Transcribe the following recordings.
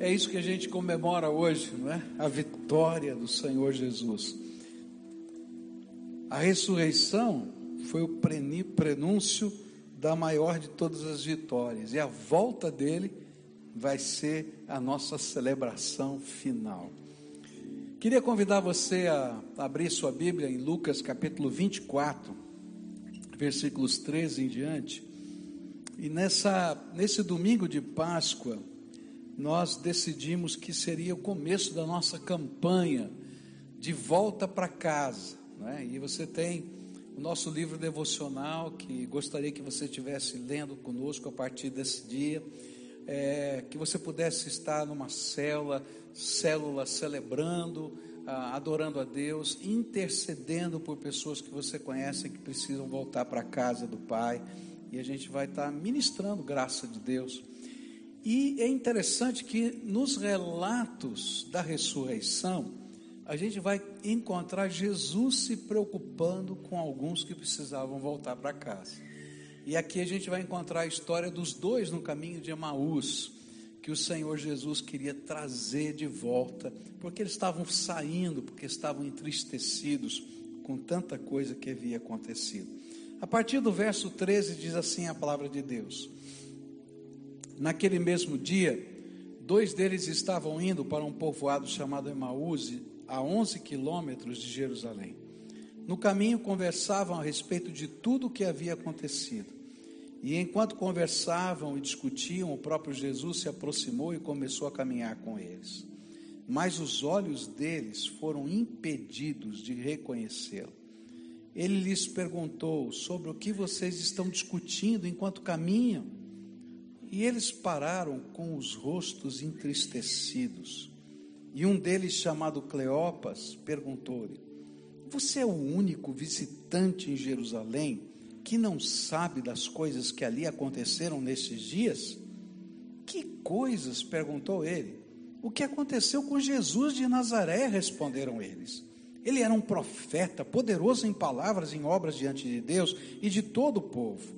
É isso que a gente comemora hoje, não é? A vitória do Senhor Jesus. A ressurreição foi o prenúncio da maior de todas as vitórias, e a volta dele vai ser a nossa celebração final. Queria convidar você a abrir sua Bíblia em Lucas capítulo 24, versículos 13 em diante. E nessa, nesse domingo de Páscoa, nós decidimos que seria o começo da nossa campanha de volta para casa. Né? E você tem o nosso livro devocional, que gostaria que você estivesse lendo conosco a partir desse dia. É, que você pudesse estar numa célula, célula celebrando, ah, adorando a Deus, intercedendo por pessoas que você conhece que precisam voltar para a casa do Pai e a gente vai estar ministrando graça de Deus. E é interessante que nos relatos da ressurreição, a gente vai encontrar Jesus se preocupando com alguns que precisavam voltar para casa. E aqui a gente vai encontrar a história dos dois no caminho de Emaús, que o Senhor Jesus queria trazer de volta, porque eles estavam saindo, porque estavam entristecidos com tanta coisa que havia acontecido. A partir do verso 13 diz assim a palavra de Deus: Naquele mesmo dia, dois deles estavam indo para um povoado chamado Emaús, a 11 quilômetros de Jerusalém. No caminho conversavam a respeito de tudo o que havia acontecido. E enquanto conversavam e discutiam, o próprio Jesus se aproximou e começou a caminhar com eles. Mas os olhos deles foram impedidos de reconhecê-lo. Ele lhes perguntou sobre o que vocês estão discutindo enquanto caminham. E eles pararam com os rostos entristecidos. E um deles, chamado Cleopas, perguntou-lhe: Você é o único visitante em Jerusalém que não sabe das coisas que ali aconteceram nesses dias? Que coisas? perguntou ele. O que aconteceu com Jesus de Nazaré? responderam eles. Ele era um profeta, poderoso em palavras e em obras diante de Deus e de todo o povo.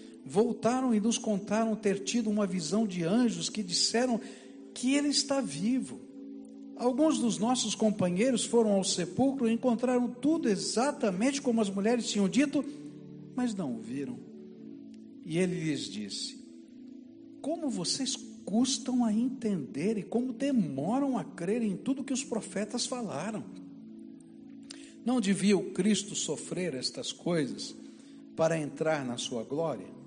Voltaram e nos contaram ter tido uma visão de anjos que disseram que ele está vivo. Alguns dos nossos companheiros foram ao sepulcro e encontraram tudo exatamente como as mulheres tinham dito, mas não o viram. E ele lhes disse: Como vocês custam a entender e como demoram a crer em tudo que os profetas falaram. Não devia o Cristo sofrer estas coisas para entrar na sua glória?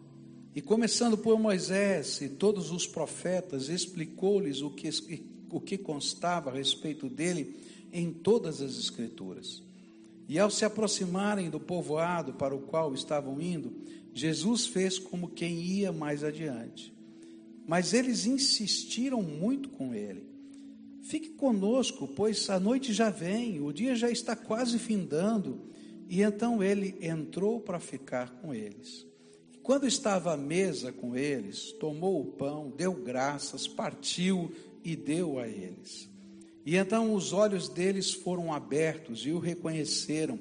E começando por Moisés e todos os profetas, explicou-lhes o que, o que constava a respeito dele em todas as Escrituras. E ao se aproximarem do povoado para o qual estavam indo, Jesus fez como quem ia mais adiante. Mas eles insistiram muito com ele. Fique conosco, pois a noite já vem, o dia já está quase findando. E então ele entrou para ficar com eles. Quando estava à mesa com eles, tomou o pão, deu graças, partiu e deu a eles. E então os olhos deles foram abertos e o reconheceram.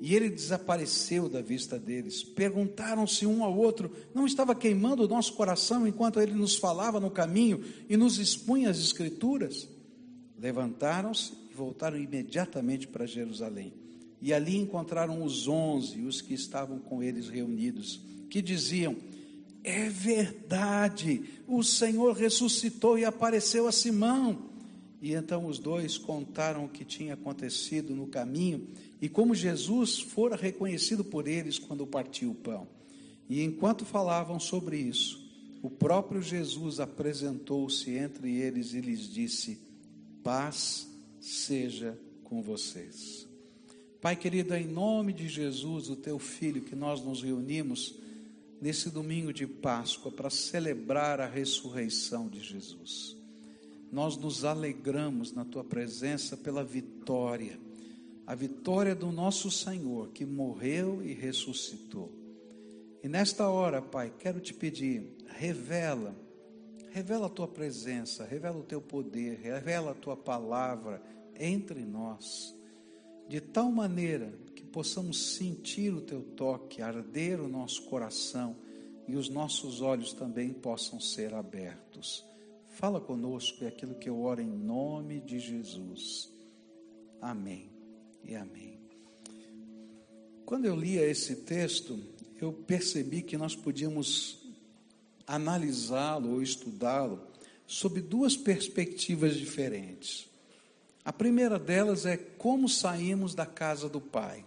E ele desapareceu da vista deles. Perguntaram-se um ao outro: não estava queimando o nosso coração enquanto ele nos falava no caminho e nos expunha as Escrituras? Levantaram-se e voltaram imediatamente para Jerusalém. E ali encontraram os onze, os que estavam com eles reunidos, que diziam: É verdade, o Senhor ressuscitou e apareceu a Simão. E então os dois contaram o que tinha acontecido no caminho e como Jesus fora reconhecido por eles quando partiu o pão. E enquanto falavam sobre isso, o próprio Jesus apresentou-se entre eles e lhes disse: Paz seja com vocês. Pai querido, em nome de Jesus, o teu filho, que nós nos reunimos nesse domingo de Páscoa para celebrar a ressurreição de Jesus. nós nos alegramos na tua presença pela vitória, a vitória do nosso Senhor que morreu e ressuscitou. E nesta hora, Pai, quero te pedir, revela, revela a tua presença, revela o teu poder, revela a tua palavra entre nós, de tal maneira possamos sentir o teu toque, arder o nosso coração e os nossos olhos também possam ser abertos. Fala conosco, é aquilo que eu oro em nome de Jesus. Amém e amém. Quando eu lia esse texto, eu percebi que nós podíamos analisá-lo ou estudá-lo sob duas perspectivas diferentes. A primeira delas é como saímos da casa do Pai.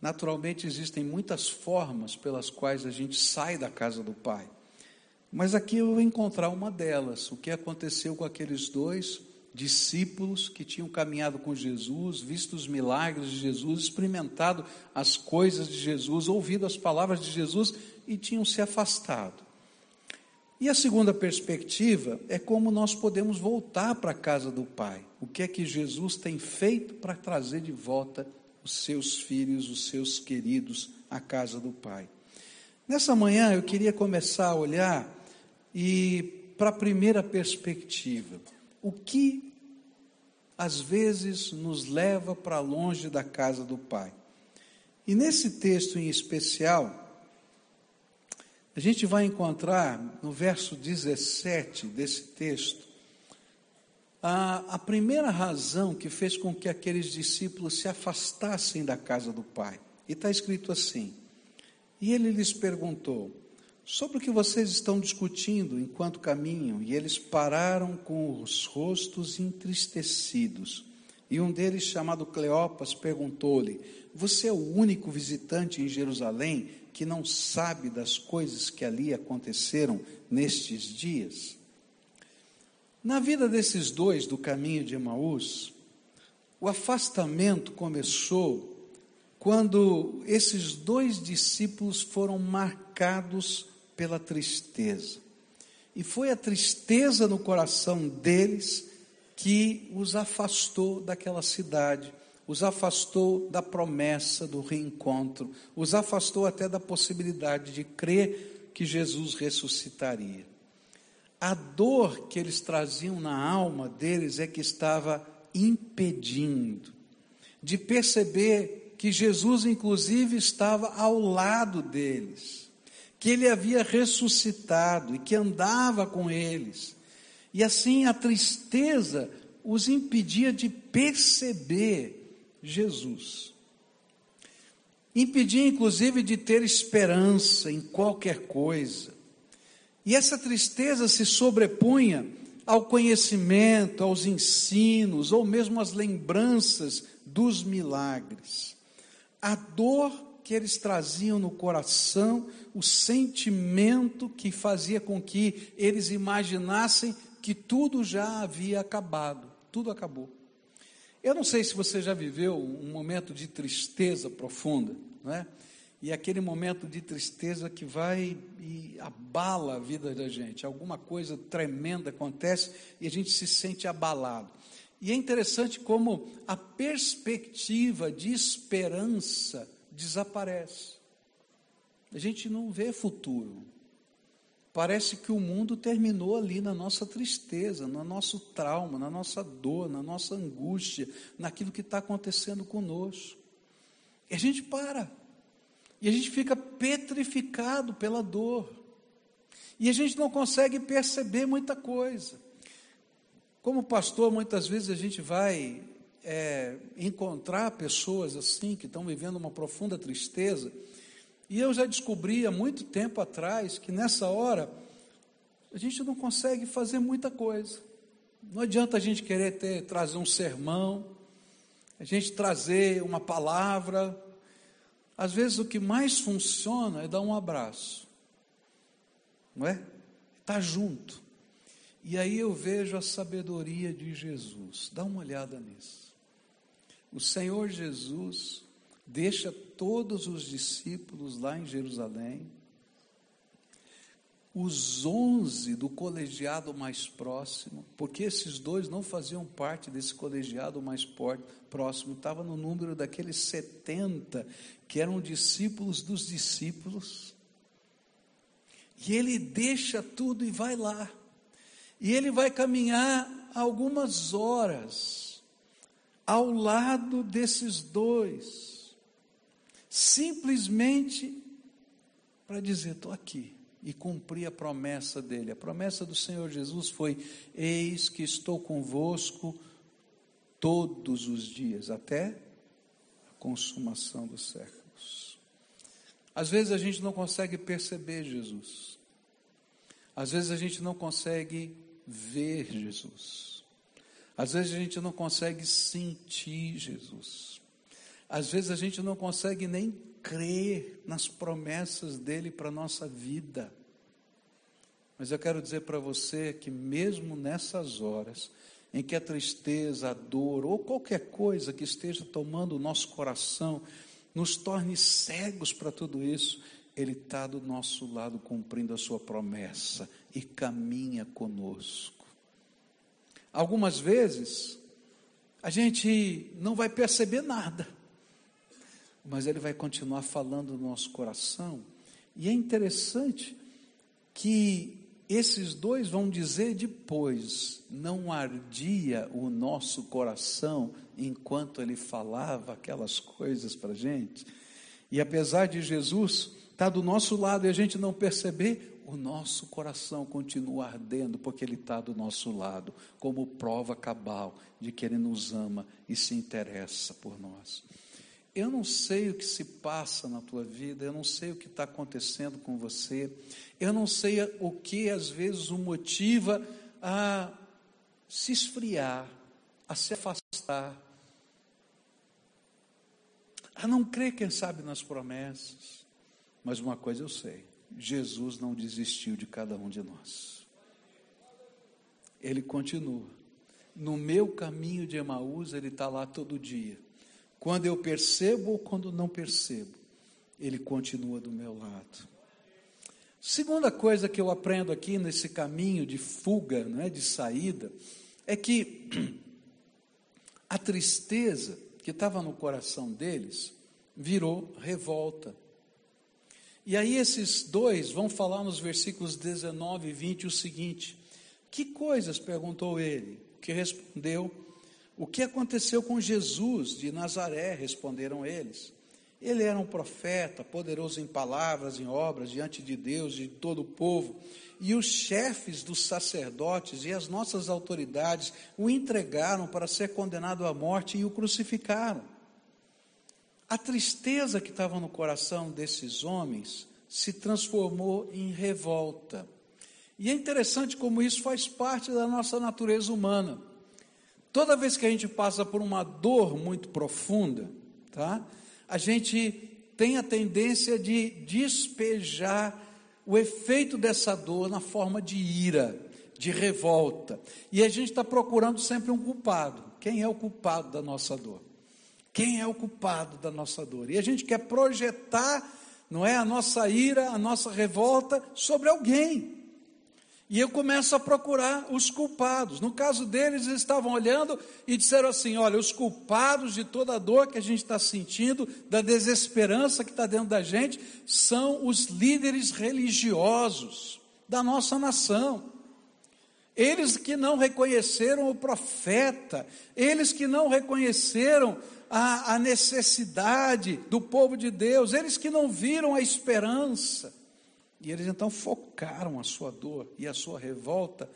Naturalmente, existem muitas formas pelas quais a gente sai da casa do Pai. Mas aqui eu vou encontrar uma delas, o que aconteceu com aqueles dois discípulos que tinham caminhado com Jesus, visto os milagres de Jesus, experimentado as coisas de Jesus, ouvido as palavras de Jesus e tinham se afastado. E a segunda perspectiva é como nós podemos voltar para a casa do Pai. O que é que Jesus tem feito para trazer de volta os seus filhos, os seus queridos, à casa do Pai. Nessa manhã eu queria começar a olhar e para a primeira perspectiva, o que às vezes nos leva para longe da casa do Pai. E nesse texto em especial, a gente vai encontrar no verso 17 desse texto a, a primeira razão que fez com que aqueles discípulos se afastassem da casa do Pai. E está escrito assim: E ele lhes perguntou: Sobre o que vocês estão discutindo enquanto caminham? E eles pararam com os rostos entristecidos. E um deles, chamado Cleopas, perguntou-lhe: Você é o único visitante em Jerusalém que não sabe das coisas que ali aconteceram nestes dias? Na vida desses dois do caminho de Emaús, o afastamento começou quando esses dois discípulos foram marcados pela tristeza. E foi a tristeza no coração deles que os afastou daquela cidade, os afastou da promessa do reencontro, os afastou até da possibilidade de crer que Jesus ressuscitaria. A dor que eles traziam na alma deles é que estava impedindo de perceber que Jesus, inclusive, estava ao lado deles, que ele havia ressuscitado e que andava com eles. E assim a tristeza os impedia de perceber Jesus. Impedia, inclusive, de ter esperança em qualquer coisa. E essa tristeza se sobrepunha ao conhecimento, aos ensinos, ou mesmo às lembranças dos milagres. A dor que eles traziam no coração, o sentimento que fazia com que eles imaginassem que tudo já havia acabado, tudo acabou. Eu não sei se você já viveu um momento de tristeza profunda, não é? E aquele momento de tristeza que vai e abala a vida da gente. Alguma coisa tremenda acontece e a gente se sente abalado. E é interessante como a perspectiva de esperança desaparece. A gente não vê futuro. Parece que o mundo terminou ali na nossa tristeza, no nosso trauma, na nossa dor, na nossa angústia, naquilo que está acontecendo conosco. E a gente para. E a gente fica petrificado pela dor. E a gente não consegue perceber muita coisa. Como pastor, muitas vezes a gente vai é, encontrar pessoas assim, que estão vivendo uma profunda tristeza. E eu já descobri há muito tempo atrás que nessa hora a gente não consegue fazer muita coisa. Não adianta a gente querer ter, trazer um sermão, a gente trazer uma palavra, às vezes o que mais funciona é dar um abraço, não é? Estar junto. E aí eu vejo a sabedoria de Jesus. Dá uma olhada nisso. O Senhor Jesus deixa todos os discípulos lá em Jerusalém. Os onze do colegiado mais próximo, porque esses dois não faziam parte desse colegiado mais próximo, estava no número daqueles 70 que eram discípulos dos discípulos. E ele deixa tudo e vai lá. E ele vai caminhar algumas horas ao lado desses dois, simplesmente para dizer: estou aqui e cumprir a promessa dele. A promessa do Senhor Jesus foi: Eis que estou convosco todos os dias, até a consumação dos séculos. Às vezes a gente não consegue perceber Jesus, às vezes a gente não consegue ver Jesus, às vezes a gente não consegue sentir Jesus, às vezes a gente não consegue nem crer nas promessas dele para a nossa vida. Mas eu quero dizer para você que, mesmo nessas horas, em que a tristeza, a dor ou qualquer coisa que esteja tomando o nosso coração nos torne cegos para tudo isso, Ele está do nosso lado cumprindo a Sua promessa e caminha conosco. Algumas vezes, a gente não vai perceber nada, mas Ele vai continuar falando no nosso coração. E é interessante que esses dois vão dizer depois: não ardia o nosso coração enquanto Ele falava aquelas coisas para a gente. E apesar de Jesus estar tá do nosso lado e a gente não perceber, o nosso coração continua ardendo, porque Ele está do nosso lado, como prova cabal de que Ele nos ama e se interessa por nós. Eu não sei o que se passa na tua vida, eu não sei o que está acontecendo com você, eu não sei o que às vezes o motiva a se esfriar, a se afastar, a não crer, quem sabe, nas promessas. Mas uma coisa eu sei: Jesus não desistiu de cada um de nós. Ele continua. No meu caminho de Emaús, ele está lá todo dia quando eu percebo ou quando não percebo, Ele continua do meu lado. Segunda coisa que eu aprendo aqui nesse caminho de fuga, não é, de saída, é que a tristeza que estava no coração deles virou revolta. E aí esses dois vão falar nos versículos 19 e 20 o seguinte: Que coisas? perguntou ele, que respondeu o que aconteceu com Jesus de Nazaré? Responderam eles. Ele era um profeta, poderoso em palavras, em obras, diante de Deus e de todo o povo. E os chefes dos sacerdotes e as nossas autoridades o entregaram para ser condenado à morte e o crucificaram. A tristeza que estava no coração desses homens se transformou em revolta. E é interessante como isso faz parte da nossa natureza humana. Toda vez que a gente passa por uma dor muito profunda, tá? A gente tem a tendência de despejar o efeito dessa dor na forma de ira, de revolta. E a gente está procurando sempre um culpado. Quem é o culpado da nossa dor? Quem é o culpado da nossa dor? E a gente quer projetar, não é, a nossa ira, a nossa revolta sobre alguém. E eu começo a procurar os culpados. No caso deles, eles estavam olhando e disseram assim: olha, os culpados de toda a dor que a gente está sentindo, da desesperança que está dentro da gente, são os líderes religiosos da nossa nação. Eles que não reconheceram o profeta, eles que não reconheceram a, a necessidade do povo de Deus, eles que não viram a esperança. E eles então focaram a sua dor e a sua revolta,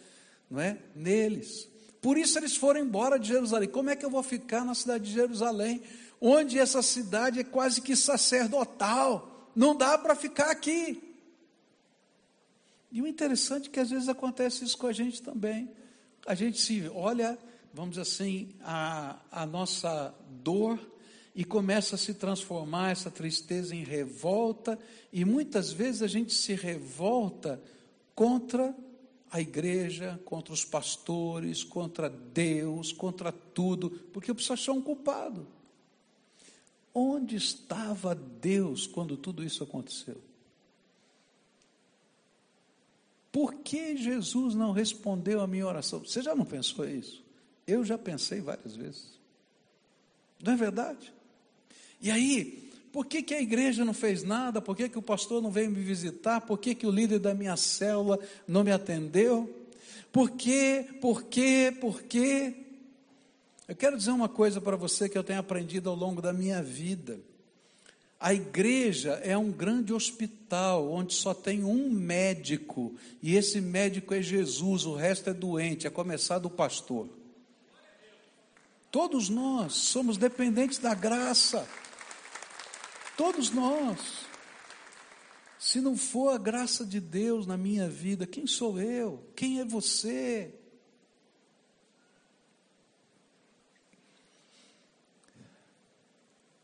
não é, neles. Por isso eles foram embora de Jerusalém. Como é que eu vou ficar na cidade de Jerusalém, onde essa cidade é quase que sacerdotal? Não dá para ficar aqui. E o interessante é que às vezes acontece isso com a gente também. A gente se olha, vamos dizer assim, a, a nossa dor e começa a se transformar essa tristeza em revolta, e muitas vezes a gente se revolta contra a igreja, contra os pastores, contra Deus, contra tudo, porque eu preciso achar um culpado. Onde estava Deus quando tudo isso aconteceu? Por que Jesus não respondeu a minha oração? Você já não pensou isso? Eu já pensei várias vezes. Não é verdade? E aí, por que, que a igreja não fez nada? Por que, que o pastor não veio me visitar? Por que, que o líder da minha célula não me atendeu? Por quê? Por quê? Por quê? Eu quero dizer uma coisa para você que eu tenho aprendido ao longo da minha vida. A igreja é um grande hospital onde só tem um médico, e esse médico é Jesus, o resto é doente, a começar do pastor. Todos nós somos dependentes da graça. Todos nós. Se não for a graça de Deus na minha vida, quem sou eu? Quem é você?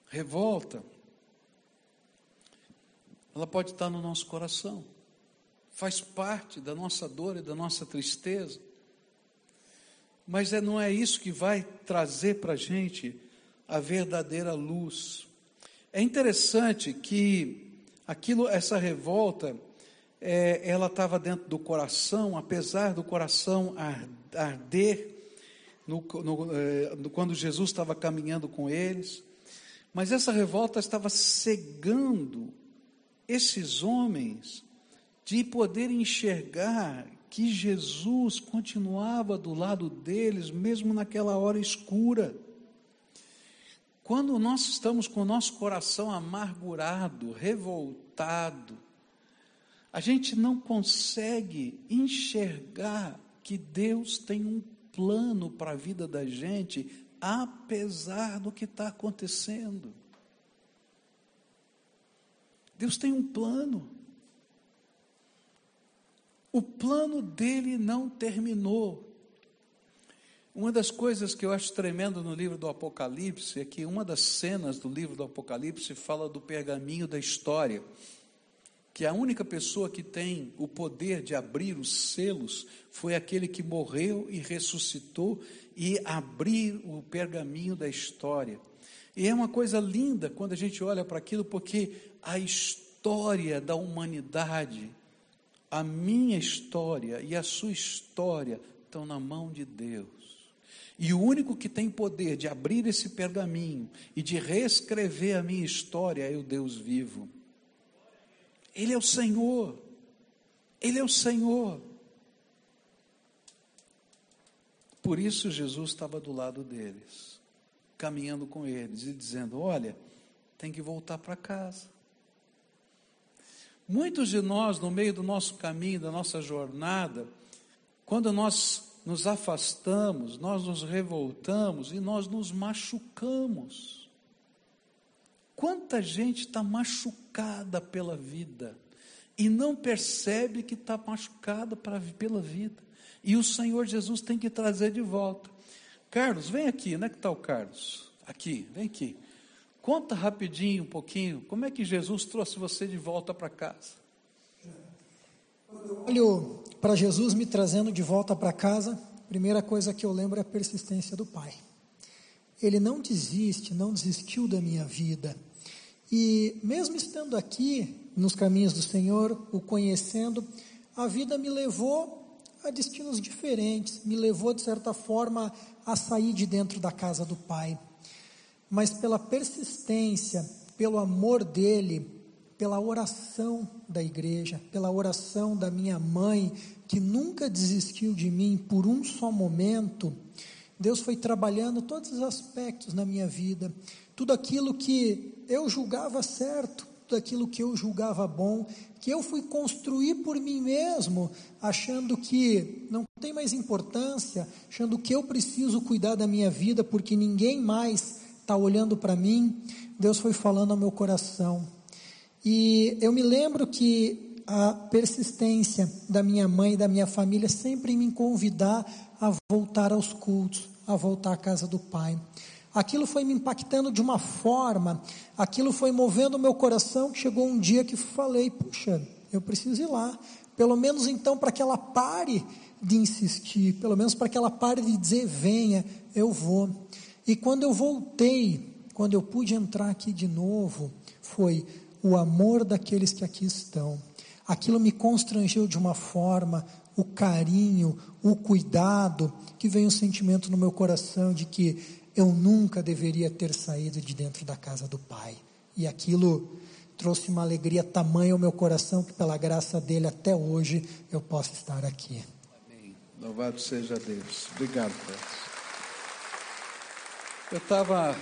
Revolta, ela pode estar no nosso coração, faz parte da nossa dor e da nossa tristeza, mas é, não é isso que vai trazer para a gente a verdadeira luz. É interessante que aquilo, essa revolta, é, ela estava dentro do coração, apesar do coração arder no, no, é, quando Jesus estava caminhando com eles, mas essa revolta estava cegando esses homens de poder enxergar que Jesus continuava do lado deles, mesmo naquela hora escura. Quando nós estamos com o nosso coração amargurado, revoltado, a gente não consegue enxergar que Deus tem um plano para a vida da gente, apesar do que está acontecendo. Deus tem um plano. O plano dele não terminou. Uma das coisas que eu acho tremendo no livro do Apocalipse é que uma das cenas do livro do Apocalipse fala do pergaminho da história, que a única pessoa que tem o poder de abrir os selos foi aquele que morreu e ressuscitou e abrir o pergaminho da história. E é uma coisa linda quando a gente olha para aquilo, porque a história da humanidade, a minha história e a sua história estão na mão de Deus. E o único que tem poder de abrir esse pergaminho e de reescrever a minha história é o Deus vivo. Ele é o Senhor. Ele é o Senhor. Por isso Jesus estava do lado deles, caminhando com eles e dizendo: Olha, tem que voltar para casa. Muitos de nós, no meio do nosso caminho, da nossa jornada, quando nós nos afastamos, nós nos revoltamos e nós nos machucamos. Quanta gente está machucada pela vida e não percebe que está machucada pela vida. E o Senhor Jesus tem que trazer de volta. Carlos, vem aqui, onde é que está o Carlos? Aqui, vem aqui. Conta rapidinho um pouquinho, como é que Jesus trouxe você de volta para casa? Olho para Jesus me trazendo de volta para casa, a primeira coisa que eu lembro é a persistência do Pai. Ele não desiste, não desistiu da minha vida. E mesmo estando aqui nos caminhos do Senhor, o conhecendo, a vida me levou a destinos diferentes, me levou de certa forma a sair de dentro da casa do Pai. Mas pela persistência, pelo amor dele, pela oração da igreja, pela oração da minha mãe, que nunca desistiu de mim por um só momento, Deus foi trabalhando todos os aspectos na minha vida, tudo aquilo que eu julgava certo, tudo aquilo que eu julgava bom, que eu fui construir por mim mesmo, achando que não tem mais importância, achando que eu preciso cuidar da minha vida porque ninguém mais está olhando para mim. Deus foi falando ao meu coração e eu me lembro que a persistência da minha mãe e da minha família sempre me convidar a voltar aos cultos, a voltar à casa do Pai. Aquilo foi me impactando de uma forma, aquilo foi movendo o meu coração, que chegou um dia que falei, puxa, eu preciso ir lá, pelo menos então para que ela pare de insistir, pelo menos para que ela pare de dizer venha, eu vou. E quando eu voltei, quando eu pude entrar aqui de novo, foi o amor daqueles que aqui estão, aquilo me constrangeu de uma forma, o carinho, o cuidado, que veio um sentimento no meu coração de que eu nunca deveria ter saído de dentro da casa do Pai. E aquilo trouxe uma alegria tamanha ao meu coração que, pela graça dele, até hoje eu posso estar aqui. Amém. Louvado seja Deus. Obrigado, Pai. Eu estava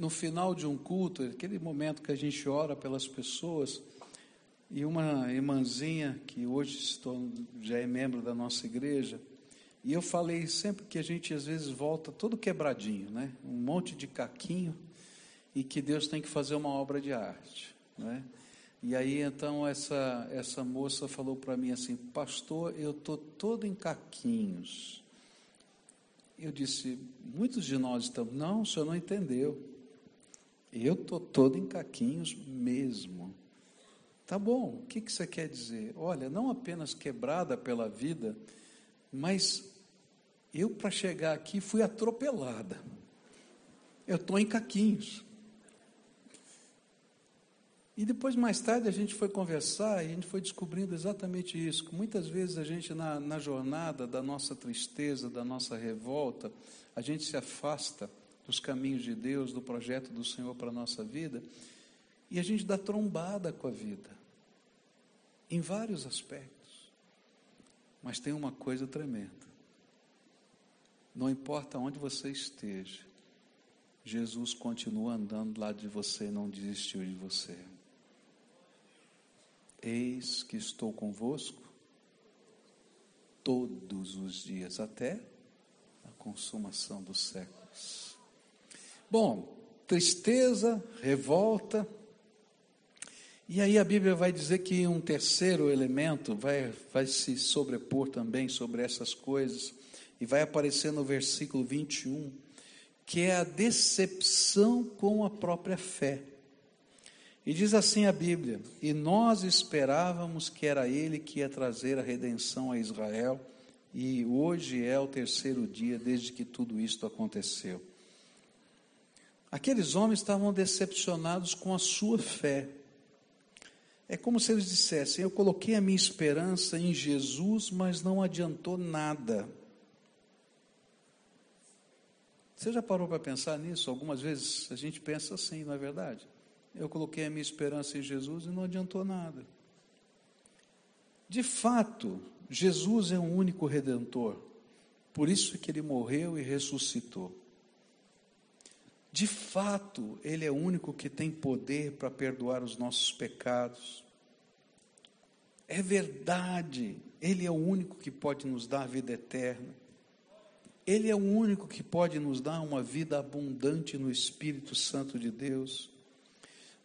no final de um culto, aquele momento que a gente ora pelas pessoas, e uma irmãzinha que hoje estou, já é membro da nossa igreja, e eu falei sempre que a gente às vezes volta todo quebradinho, né? Um monte de caquinho e que Deus tem que fazer uma obra de arte, né? E aí então essa essa moça falou para mim assim, pastor, eu tô todo em caquinhos. Eu disse, muitos de nós estamos, não, o senhor não entendeu. Eu tô todo em caquinhos mesmo. Tá bom, o que, que você quer dizer? Olha, não apenas quebrada pela vida, mas eu, para chegar aqui, fui atropelada. Eu estou em caquinhos. E depois, mais tarde, a gente foi conversar e a gente foi descobrindo exatamente isso. Que muitas vezes a gente, na, na jornada da nossa tristeza, da nossa revolta, a gente se afasta dos caminhos de Deus, do projeto do Senhor para a nossa vida, e a gente dá trombada com a vida em vários aspectos. Mas tem uma coisa tremenda. Não importa onde você esteja, Jesus continua andando lá de você e não desistiu de você. Eis que estou convosco todos os dias, até a consumação dos séculos. Bom, tristeza, revolta, e aí a Bíblia vai dizer que um terceiro elemento vai, vai se sobrepor também sobre essas coisas, e vai aparecer no versículo 21, que é a decepção com a própria fé. E diz assim a Bíblia: E nós esperávamos que era Ele que ia trazer a redenção a Israel, e hoje é o terceiro dia desde que tudo isto aconteceu. Aqueles homens estavam decepcionados com a sua fé. É como se eles dissessem: Eu coloquei a minha esperança em Jesus, mas não adiantou nada. Você já parou para pensar nisso? Algumas vezes a gente pensa assim, não é verdade? Eu coloquei a minha esperança em Jesus e não adiantou nada. De fato, Jesus é o único redentor. Por isso que ele morreu e ressuscitou. De fato, Ele é o único que tem poder para perdoar os nossos pecados. É verdade, Ele é o único que pode nos dar a vida eterna. Ele é o único que pode nos dar uma vida abundante no Espírito Santo de Deus.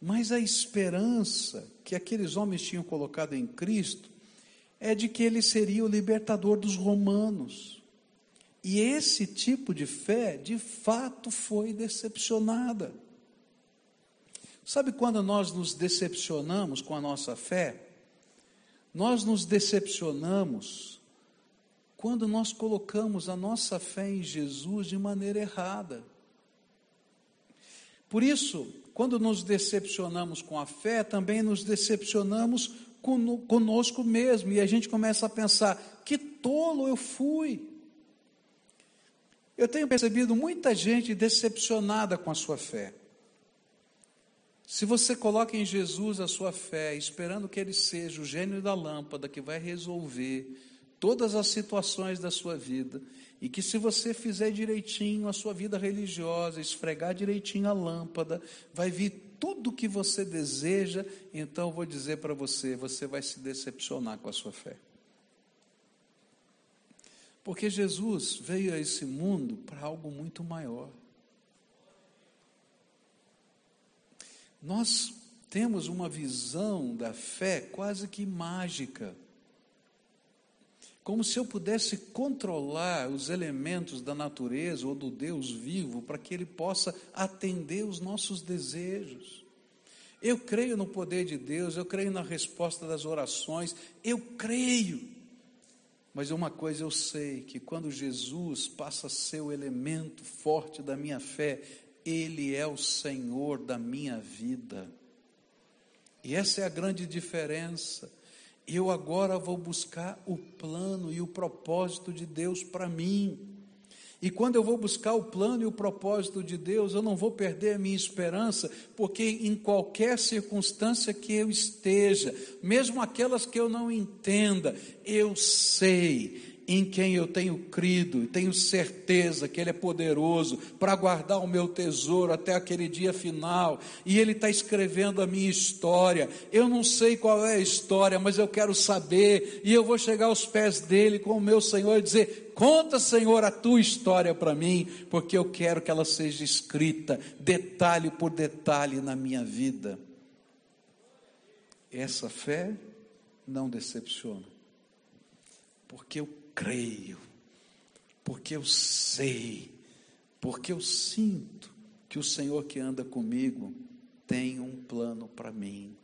Mas a esperança que aqueles homens tinham colocado em Cristo é de que ele seria o libertador dos romanos. E esse tipo de fé, de fato, foi decepcionada. Sabe quando nós nos decepcionamos com a nossa fé? Nós nos decepcionamos quando nós colocamos a nossa fé em Jesus de maneira errada. Por isso, quando nos decepcionamos com a fé, também nos decepcionamos conosco mesmo, e a gente começa a pensar: que tolo eu fui. Eu tenho percebido muita gente decepcionada com a sua fé. Se você coloca em Jesus a sua fé, esperando que ele seja o gênio da lâmpada que vai resolver todas as situações da sua vida, e que se você fizer direitinho a sua vida religiosa, esfregar direitinho a lâmpada, vai vir tudo o que você deseja, então eu vou dizer para você, você vai se decepcionar com a sua fé. Porque Jesus veio a esse mundo para algo muito maior. Nós temos uma visão da fé quase que mágica. Como se eu pudesse controlar os elementos da natureza ou do Deus vivo para que ele possa atender os nossos desejos. Eu creio no poder de Deus, eu creio na resposta das orações, eu creio mas uma coisa eu sei: que quando Jesus passa a ser o elemento forte da minha fé, Ele é o Senhor da minha vida. E essa é a grande diferença. Eu agora vou buscar o plano e o propósito de Deus para mim. E quando eu vou buscar o plano e o propósito de Deus, eu não vou perder a minha esperança, porque em qualquer circunstância que eu esteja, mesmo aquelas que eu não entenda, eu sei em quem eu tenho crido e tenho certeza que Ele é poderoso para guardar o meu tesouro até aquele dia final, e Ele está escrevendo a minha história. Eu não sei qual é a história, mas eu quero saber, e eu vou chegar aos pés dele com o meu Senhor e dizer: Conta, Senhor, a tua história para mim, porque eu quero que ela seja escrita, detalhe por detalhe, na minha vida. Essa fé não decepciona, porque eu creio, porque eu sei, porque eu sinto que o Senhor que anda comigo tem um plano para mim.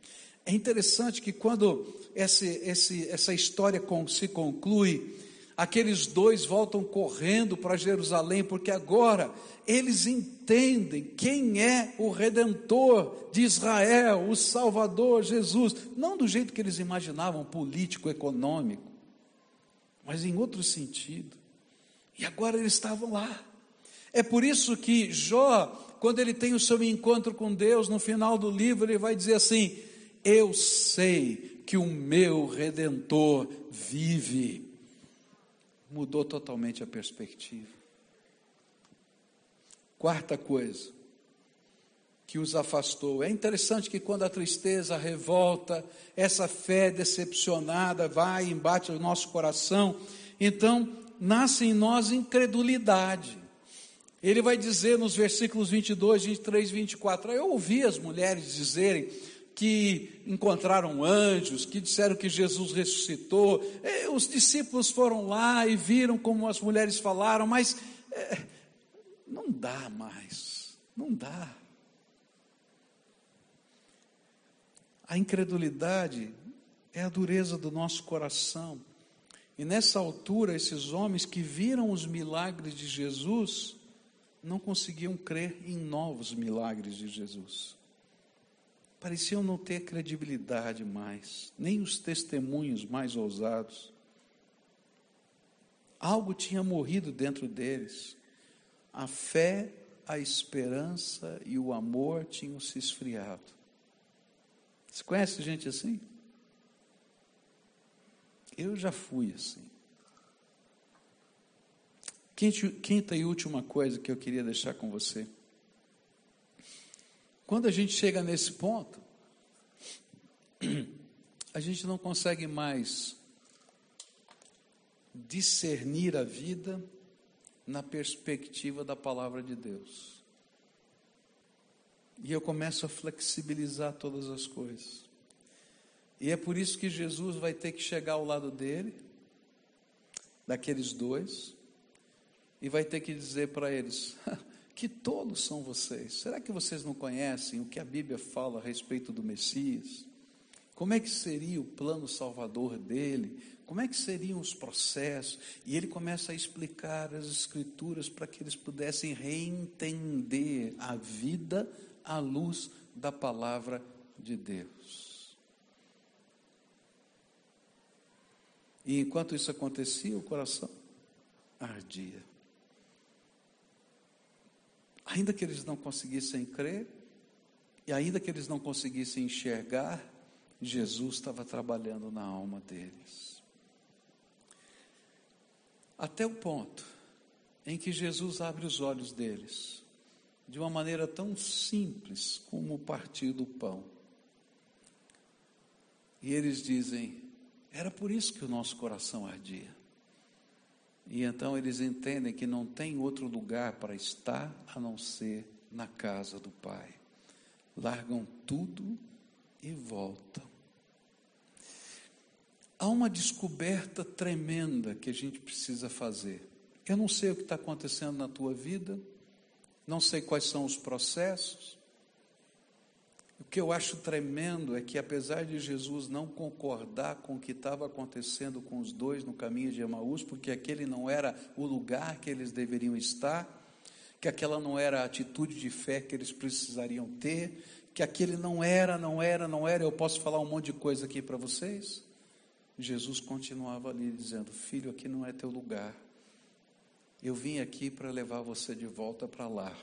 É interessante que quando esse, esse, essa história se conclui, aqueles dois voltam correndo para Jerusalém, porque agora eles entendem quem é o redentor de Israel, o Salvador Jesus, não do jeito que eles imaginavam, político, econômico, mas em outro sentido. E agora eles estavam lá. É por isso que Jó, quando ele tem o seu encontro com Deus, no final do livro, ele vai dizer assim: Eu sei que o meu redentor vive. Mudou totalmente a perspectiva. Quarta coisa que os afastou. É interessante que quando a tristeza, a revolta, essa fé decepcionada vai e embate o nosso coração, então nasce em nós incredulidade. Ele vai dizer nos versículos 22, 23, 24: Eu ouvi as mulheres dizerem que encontraram anjos, que disseram que Jesus ressuscitou. É, os discípulos foram lá e viram como as mulheres falaram, mas é, não dá mais, não dá. A incredulidade é a dureza do nosso coração. E nessa altura, esses homens que viram os milagres de Jesus não conseguiam crer em novos milagres de Jesus. Pareciam não ter credibilidade mais, nem os testemunhos mais ousados. Algo tinha morrido dentro deles. A fé, a esperança e o amor tinham se esfriado. Você conhece gente assim? Eu já fui assim. Quinta e última coisa que eu queria deixar com você. Quando a gente chega nesse ponto, a gente não consegue mais discernir a vida na perspectiva da palavra de Deus. E eu começo a flexibilizar todas as coisas. E é por isso que Jesus vai ter que chegar ao lado dele, daqueles dois, e vai ter que dizer para eles: que todos são vocês. Será que vocês não conhecem o que a Bíblia fala a respeito do Messias? Como é que seria o plano salvador dele? Como é que seriam os processos? E ele começa a explicar as escrituras para que eles pudessem reentender a vida à luz da palavra de Deus. E enquanto isso acontecia, o coração ardia. Ainda que eles não conseguissem crer, e ainda que eles não conseguissem enxergar, Jesus estava trabalhando na alma deles. Até o ponto em que Jesus abre os olhos deles de uma maneira tão simples como partir do pão. E eles dizem: era por isso que o nosso coração ardia. E então eles entendem que não tem outro lugar para estar a não ser na casa do Pai. Largam tudo e voltam. Há uma descoberta tremenda que a gente precisa fazer. Eu não sei o que está acontecendo na tua vida, não sei quais são os processos. O que eu acho tremendo é que, apesar de Jesus não concordar com o que estava acontecendo com os dois no caminho de Emaús, porque aquele não era o lugar que eles deveriam estar, que aquela não era a atitude de fé que eles precisariam ter, que aquele não era, não era, não era, eu posso falar um monte de coisa aqui para vocês? Jesus continuava ali dizendo: Filho, aqui não é teu lugar. Eu vim aqui para levar você de volta para lá,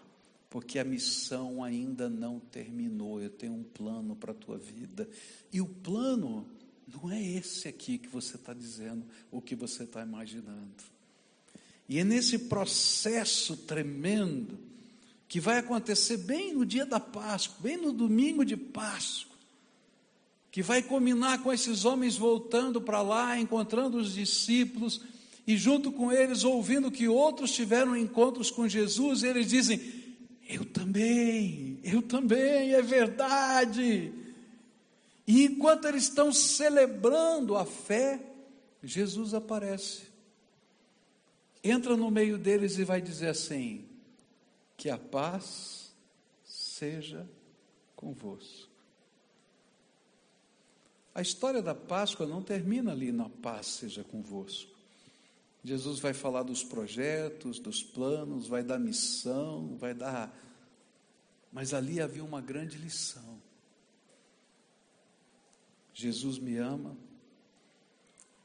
porque a missão ainda não terminou. Eu tenho um plano para a tua vida. E o plano não é esse aqui que você está dizendo, o que você está imaginando. E é nesse processo tremendo, que vai acontecer bem no dia da Páscoa, bem no domingo de Páscoa, que vai combinar com esses homens voltando para lá, encontrando os discípulos, e junto com eles ouvindo que outros tiveram encontros com Jesus, eles dizem: Eu também, eu também, é verdade. E enquanto eles estão celebrando a fé, Jesus aparece, entra no meio deles e vai dizer assim: Que a paz seja convosco. A história da Páscoa não termina ali na paz seja convosco. Jesus vai falar dos projetos, dos planos, vai dar missão, vai dar. Mas ali havia uma grande lição. Jesus me ama,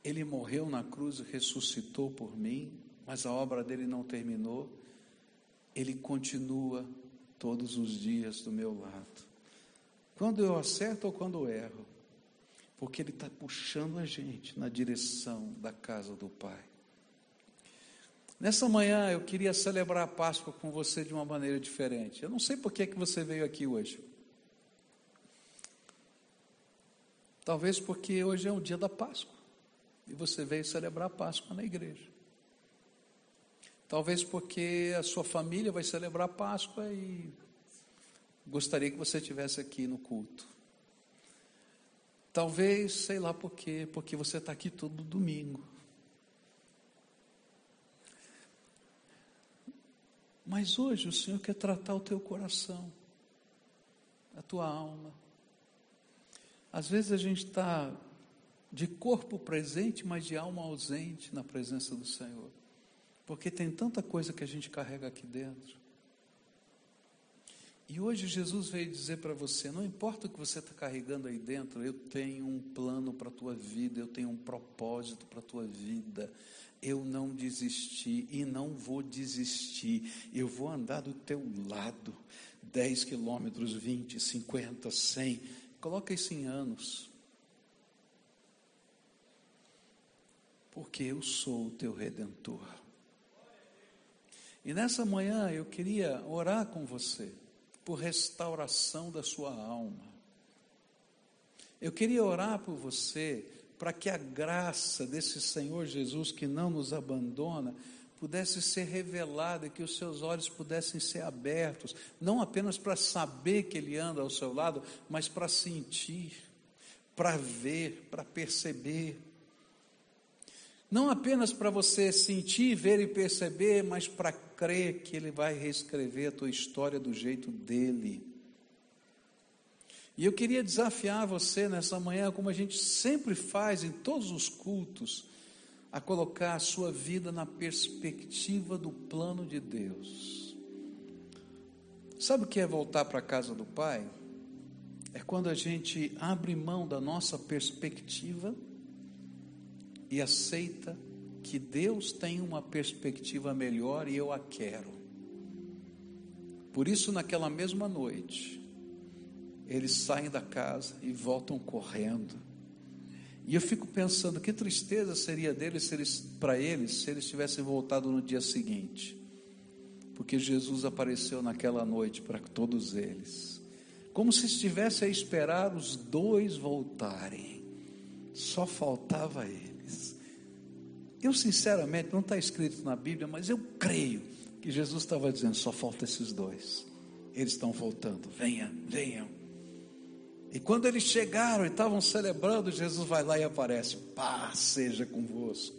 ele morreu na cruz e ressuscitou por mim, mas a obra dele não terminou, ele continua todos os dias do meu lado. Quando eu acerto ou quando eu erro, porque ele está puxando a gente na direção da casa do Pai. Nessa manhã eu queria celebrar a Páscoa com você de uma maneira diferente. Eu não sei por que, que você veio aqui hoje. Talvez porque hoje é o dia da Páscoa e você veio celebrar a Páscoa na igreja. Talvez porque a sua família vai celebrar a Páscoa e gostaria que você estivesse aqui no culto. Talvez, sei lá por quê, porque você está aqui todo domingo. Mas hoje o Senhor quer tratar o teu coração, a tua alma. Às vezes a gente está de corpo presente, mas de alma ausente na presença do Senhor. Porque tem tanta coisa que a gente carrega aqui dentro. E hoje Jesus veio dizer para você: não importa o que você está carregando aí dentro, eu tenho um plano para a tua vida, eu tenho um propósito para a tua vida. Eu não desisti e não vou desistir. Eu vou andar do teu lado. 10 quilômetros, 20, 50, 100 Coloca isso em anos. Porque eu sou o teu redentor. E nessa manhã eu queria orar com você por restauração da sua alma. Eu queria orar por você para que a graça desse Senhor Jesus que não nos abandona pudesse ser revelada, que os seus olhos pudessem ser abertos, não apenas para saber que Ele anda ao seu lado, mas para sentir, para ver, para perceber. Não apenas para você sentir, ver e perceber, mas para crer que Ele vai reescrever a tua história do jeito dele. E eu queria desafiar você nessa manhã, como a gente sempre faz em todos os cultos, a colocar a sua vida na perspectiva do plano de Deus. Sabe o que é voltar para a casa do Pai? É quando a gente abre mão da nossa perspectiva e aceita que Deus tem uma perspectiva melhor e eu a quero. Por isso, naquela mesma noite, eles saem da casa e voltam correndo e eu fico pensando que tristeza seria deles se eles para eles se eles tivessem voltado no dia seguinte. Porque Jesus apareceu naquela noite para todos eles. Como se estivesse a esperar os dois voltarem. Só faltava eles. Eu sinceramente não está escrito na Bíblia, mas eu creio que Jesus estava dizendo: só falta esses dois. Eles estão voltando. Venham, venham. E quando eles chegaram e estavam celebrando, Jesus vai lá e aparece: paz seja convosco.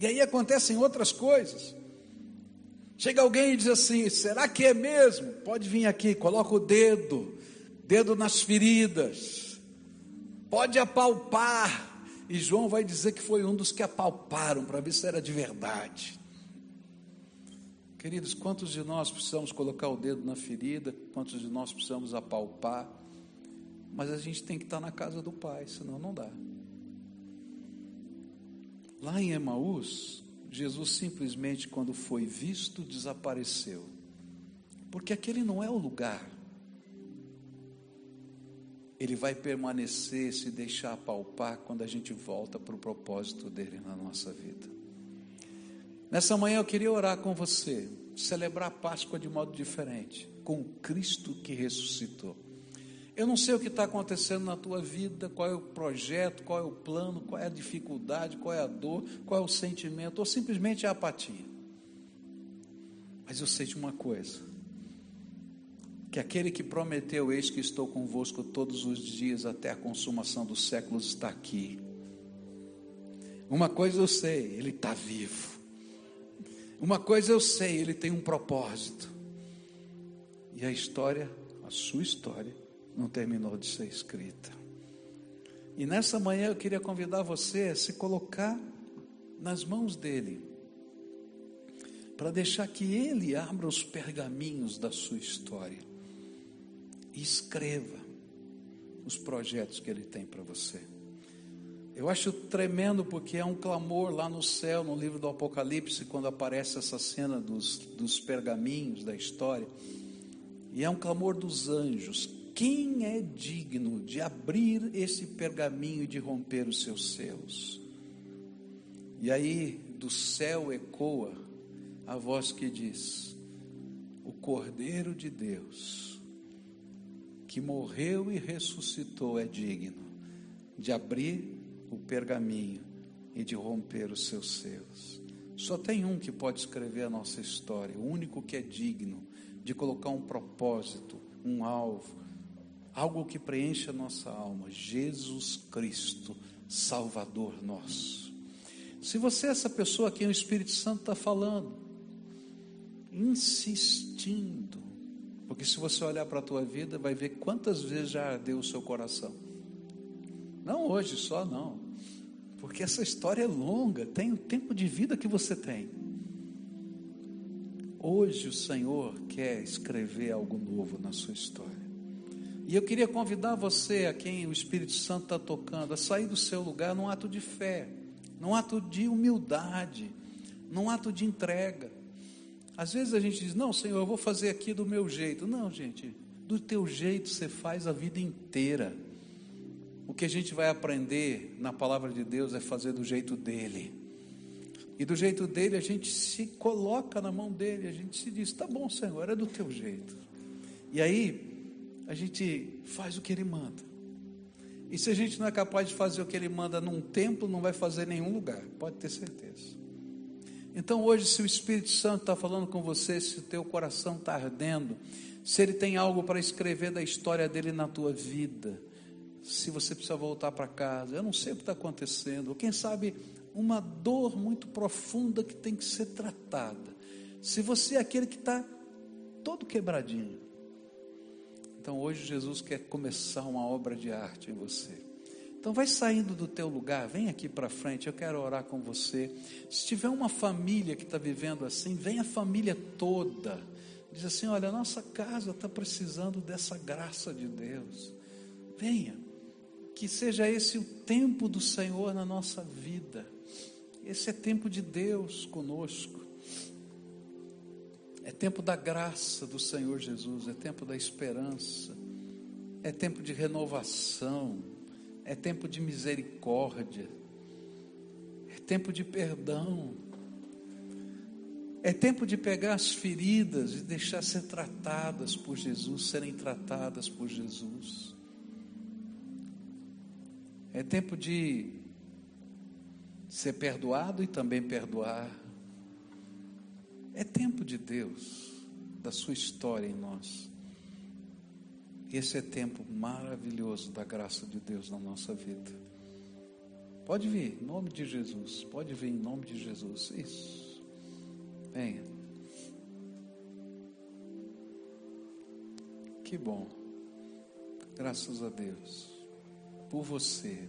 E aí acontecem outras coisas. Chega alguém e diz assim: será que é mesmo? Pode vir aqui, coloca o dedo, dedo nas feridas, pode apalpar. E João vai dizer que foi um dos que apalparam para ver se era de verdade. Queridos, quantos de nós precisamos colocar o dedo na ferida? Quantos de nós precisamos apalpar? Mas a gente tem que estar na casa do Pai, senão não dá. Lá em Emaús, Jesus simplesmente, quando foi visto, desapareceu. Porque aquele não é o lugar. Ele vai permanecer, se deixar palpar quando a gente volta para o propósito dele na nossa vida. Nessa manhã eu queria orar com você, celebrar a Páscoa de modo diferente, com Cristo que ressuscitou. Eu não sei o que está acontecendo na tua vida, qual é o projeto, qual é o plano, qual é a dificuldade, qual é a dor, qual é o sentimento, ou simplesmente a apatia. Mas eu sei de uma coisa: que aquele que prometeu, eis que estou convosco todos os dias até a consumação dos séculos, está aqui. Uma coisa eu sei, ele está vivo. Uma coisa eu sei, ele tem um propósito. E a história, a sua história, não terminou de ser escrita. E nessa manhã eu queria convidar você a se colocar nas mãos dele, para deixar que ele abra os pergaminhos da sua história e escreva os projetos que Ele tem para você. Eu acho tremendo porque é um clamor lá no céu, no livro do Apocalipse, quando aparece essa cena dos, dos pergaminhos da história. E é um clamor dos anjos: quem é digno de abrir esse pergaminho e de romper os seus selos? E aí do céu ecoa a voz que diz: O Cordeiro de Deus que morreu e ressuscitou é digno de abrir o pergaminho e de romper os seus selos. Só tem um que pode escrever a nossa história, o único que é digno de colocar um propósito, um alvo, algo que preencha nossa alma: Jesus Cristo, Salvador nosso. Se você é essa pessoa a quem o Espírito Santo está falando, insistindo, porque se você olhar para a tua vida, vai ver quantas vezes já ardeu o seu coração. Não hoje só, não. Porque essa história é longa, tem o tempo de vida que você tem. Hoje o Senhor quer escrever algo novo na sua história. E eu queria convidar você, a quem o Espírito Santo está tocando, a sair do seu lugar num ato de fé, num ato de humildade, num ato de entrega. Às vezes a gente diz: Não, Senhor, eu vou fazer aqui do meu jeito. Não, gente, do teu jeito você faz a vida inteira. O que a gente vai aprender na palavra de Deus é fazer do jeito dele. E do jeito dele a gente se coloca na mão dele, a gente se diz: Tá bom, Senhor, é do teu jeito. E aí a gente faz o que ele manda. E se a gente não é capaz de fazer o que ele manda num templo, não vai fazer em nenhum lugar, pode ter certeza. Então hoje, se o Espírito Santo está falando com você, se o teu coração está ardendo, se ele tem algo para escrever da história dele na tua vida, se você precisa voltar para casa, eu não sei o que está acontecendo, ou quem sabe uma dor muito profunda que tem que ser tratada. Se você é aquele que está todo quebradinho, então hoje Jesus quer começar uma obra de arte em você. Então vai saindo do teu lugar, vem aqui para frente, eu quero orar com você. Se tiver uma família que está vivendo assim, vem a família toda. Diz assim: olha, a nossa casa está precisando dessa graça de Deus. Venha, que seja esse o tempo do Senhor na nossa vida. Esse é tempo de Deus conosco. Tempo da graça do Senhor Jesus, é tempo da esperança, é tempo de renovação é tempo de misericórdia, é tempo de perdão, é tempo de pegar as feridas e deixar ser tratadas por Jesus, serem tratadas por Jesus. É tempo de ser perdoado e também perdoar. É tempo de Deus, da sua história em nós. Esse é tempo maravilhoso da graça de Deus na nossa vida. Pode vir, em nome de Jesus. Pode vir em nome de Jesus. Isso. Venha. Que bom. Graças a Deus. Por você.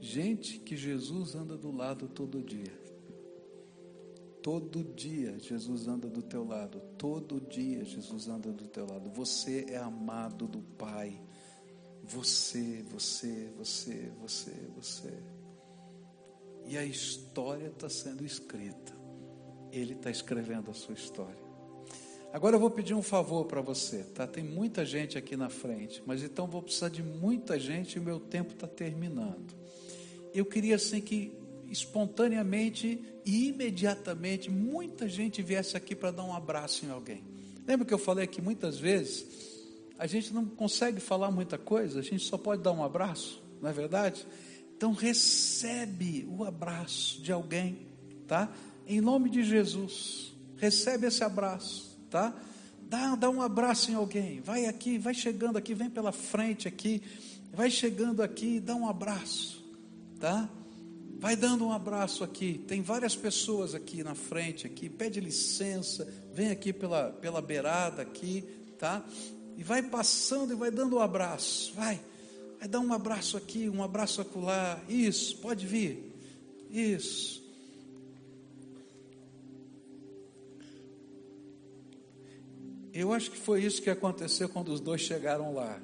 Gente que Jesus anda do lado todo dia. Todo dia Jesus anda do teu lado. Todo dia Jesus anda do teu lado. Você é amado do Pai. Você, você, você, você, você. E a história está sendo escrita. Ele está escrevendo a sua história. Agora eu vou pedir um favor para você, tá? Tem muita gente aqui na frente, mas então vou precisar de muita gente e o meu tempo está terminando. Eu queria assim que espontaneamente e imediatamente muita gente viesse aqui para dar um abraço em alguém. Lembra que eu falei que muitas vezes a gente não consegue falar muita coisa, a gente só pode dar um abraço, não é verdade? Então recebe o abraço de alguém, tá? Em nome de Jesus, recebe esse abraço tá? Dá, dá um abraço em alguém, vai aqui, vai chegando aqui, vem pela frente aqui, vai chegando aqui, dá um abraço, tá? Vai dando um abraço aqui. Tem várias pessoas aqui na frente aqui. Pede licença, vem aqui pela, pela beirada aqui, tá? E vai passando e vai dando um abraço. Vai. Vai dar um abraço aqui, um abraço acolá. Isso, pode vir. Isso. Eu acho que foi isso que aconteceu quando os dois chegaram lá.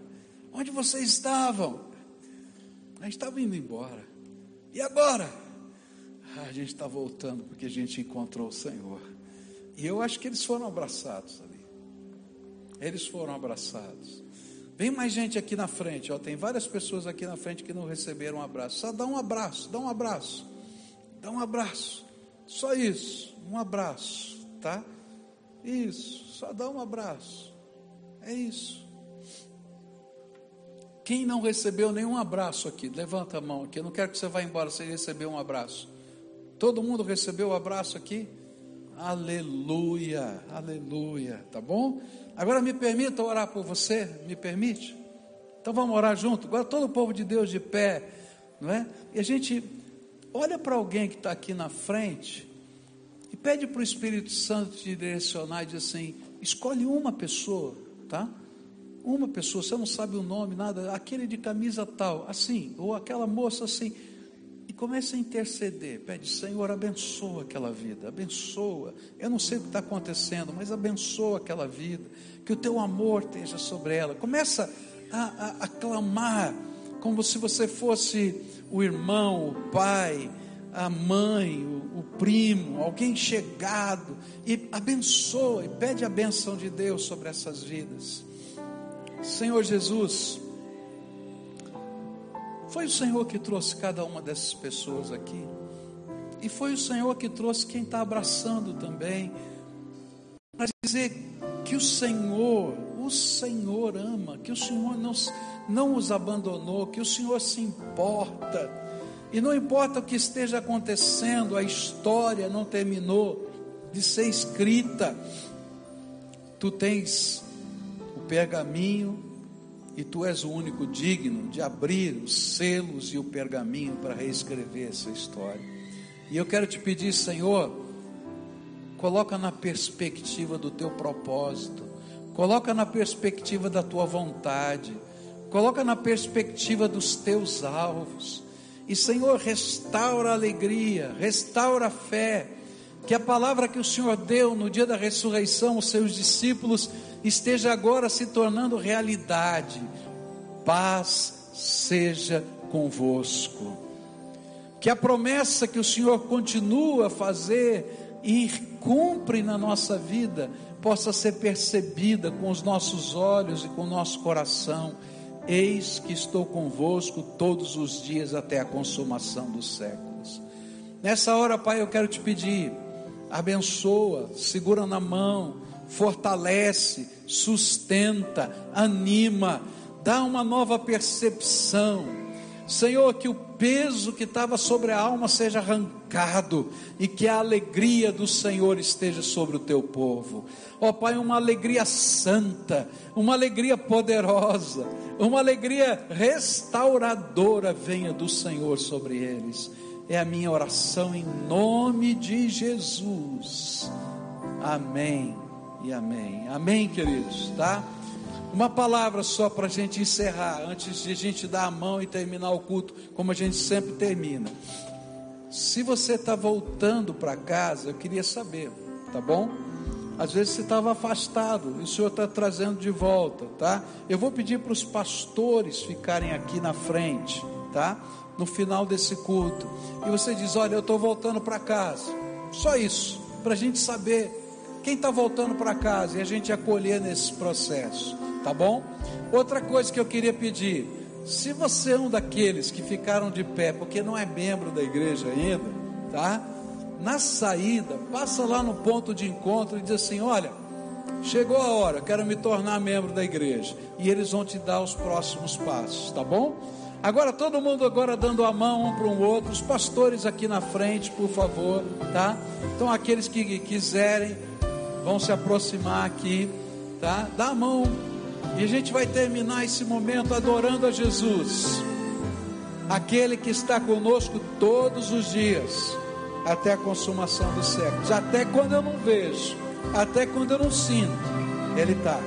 Onde vocês estavam? A gente estava indo embora. E agora? Ah, a gente está voltando porque a gente encontrou o Senhor. E eu acho que eles foram abraçados ali. Eles foram abraçados. Vem mais gente aqui na frente, ó. Tem várias pessoas aqui na frente que não receberam um abraço. Só dá um abraço, dá um abraço. Dá um abraço. Só isso, um abraço, tá? Isso. Só dá um abraço. É isso. Quem não recebeu nenhum abraço aqui, levanta a mão aqui. Eu não quero que você vá embora sem receber um abraço. Todo mundo recebeu o um abraço aqui? Aleluia, aleluia, tá bom? Agora me permita orar por você, me permite? Então vamos orar junto. Agora todo o povo de Deus de pé, não é? E a gente olha para alguém que está aqui na frente e pede para o Espírito Santo te direcionar e diz assim: escolhe uma pessoa, tá? Uma pessoa, você não sabe o nome, nada, aquele de camisa tal, assim, ou aquela moça assim, e comece a interceder. Pede, Senhor, abençoa aquela vida, abençoa. Eu não sei o que está acontecendo, mas abençoa aquela vida, que o teu amor esteja sobre ela. Começa a, a, a clamar, como se você fosse o irmão, o pai, a mãe, o, o, primo, alguém chegado, e abençoa, e pede a benção de Deus sobre essas vidas. Senhor Jesus, foi o Senhor que trouxe cada uma dessas pessoas aqui, e foi o Senhor que trouxe quem está abraçando também, para dizer que o Senhor, o Senhor ama, que o Senhor não, não os abandonou, que o Senhor se importa. E não importa o que esteja acontecendo, a história não terminou de ser escrita. Tu tens pergaminho e tu és o único digno de abrir os selos e o pergaminho para reescrever essa história. E eu quero te pedir, Senhor, coloca na perspectiva do teu propósito, coloca na perspectiva da tua vontade, coloca na perspectiva dos teus alvos. E Senhor, restaura a alegria, restaura a fé. Que a palavra que o Senhor deu no dia da ressurreição aos seus discípulos esteja agora se tornando realidade. Paz seja convosco. Que a promessa que o Senhor continua a fazer e cumpre na nossa vida possa ser percebida com os nossos olhos e com o nosso coração Eis que estou convosco todos os dias até a consumação dos séculos. Nessa hora, Pai, eu quero te pedir, abençoa, segura na mão, fortalece, sustenta, anima, dá uma nova percepção. Senhor, que o peso que estava sobre a alma seja arrancado e que a alegria do Senhor esteja sobre o teu povo. Ó Pai, uma alegria santa, uma alegria poderosa, uma alegria restauradora venha do Senhor sobre eles. É a minha oração em nome de Jesus. Amém e amém. Amém, queridos, tá? Uma palavra só para a gente encerrar, antes de a gente dar a mão e terminar o culto, como a gente sempre termina. Se você está voltando para casa, eu queria saber, tá bom? Às vezes você estava afastado e o Senhor está trazendo de volta, tá? Eu vou pedir para os pastores ficarem aqui na frente, tá? No final desse culto. E você diz: Olha, eu estou voltando para casa. Só isso, para a gente saber quem está voltando para casa e a gente acolher nesse processo, tá bom? Outra coisa que eu queria pedir: se você é um daqueles que ficaram de pé porque não é membro da igreja ainda, tá? na saída, passa lá no ponto de encontro e diz assim: Olha, chegou a hora, quero me tornar membro da igreja. E eles vão te dar os próximos passos, tá bom? Agora todo mundo agora dando a mão um para o outro, os pastores aqui na frente, por favor, tá? Então aqueles que quiserem vão se aproximar aqui, tá? Dá a mão. E a gente vai terminar esse momento adorando a Jesus. Aquele que está conosco todos os dias até a consumação dos séculos. Até quando eu não vejo, até quando eu não sinto, Ele está.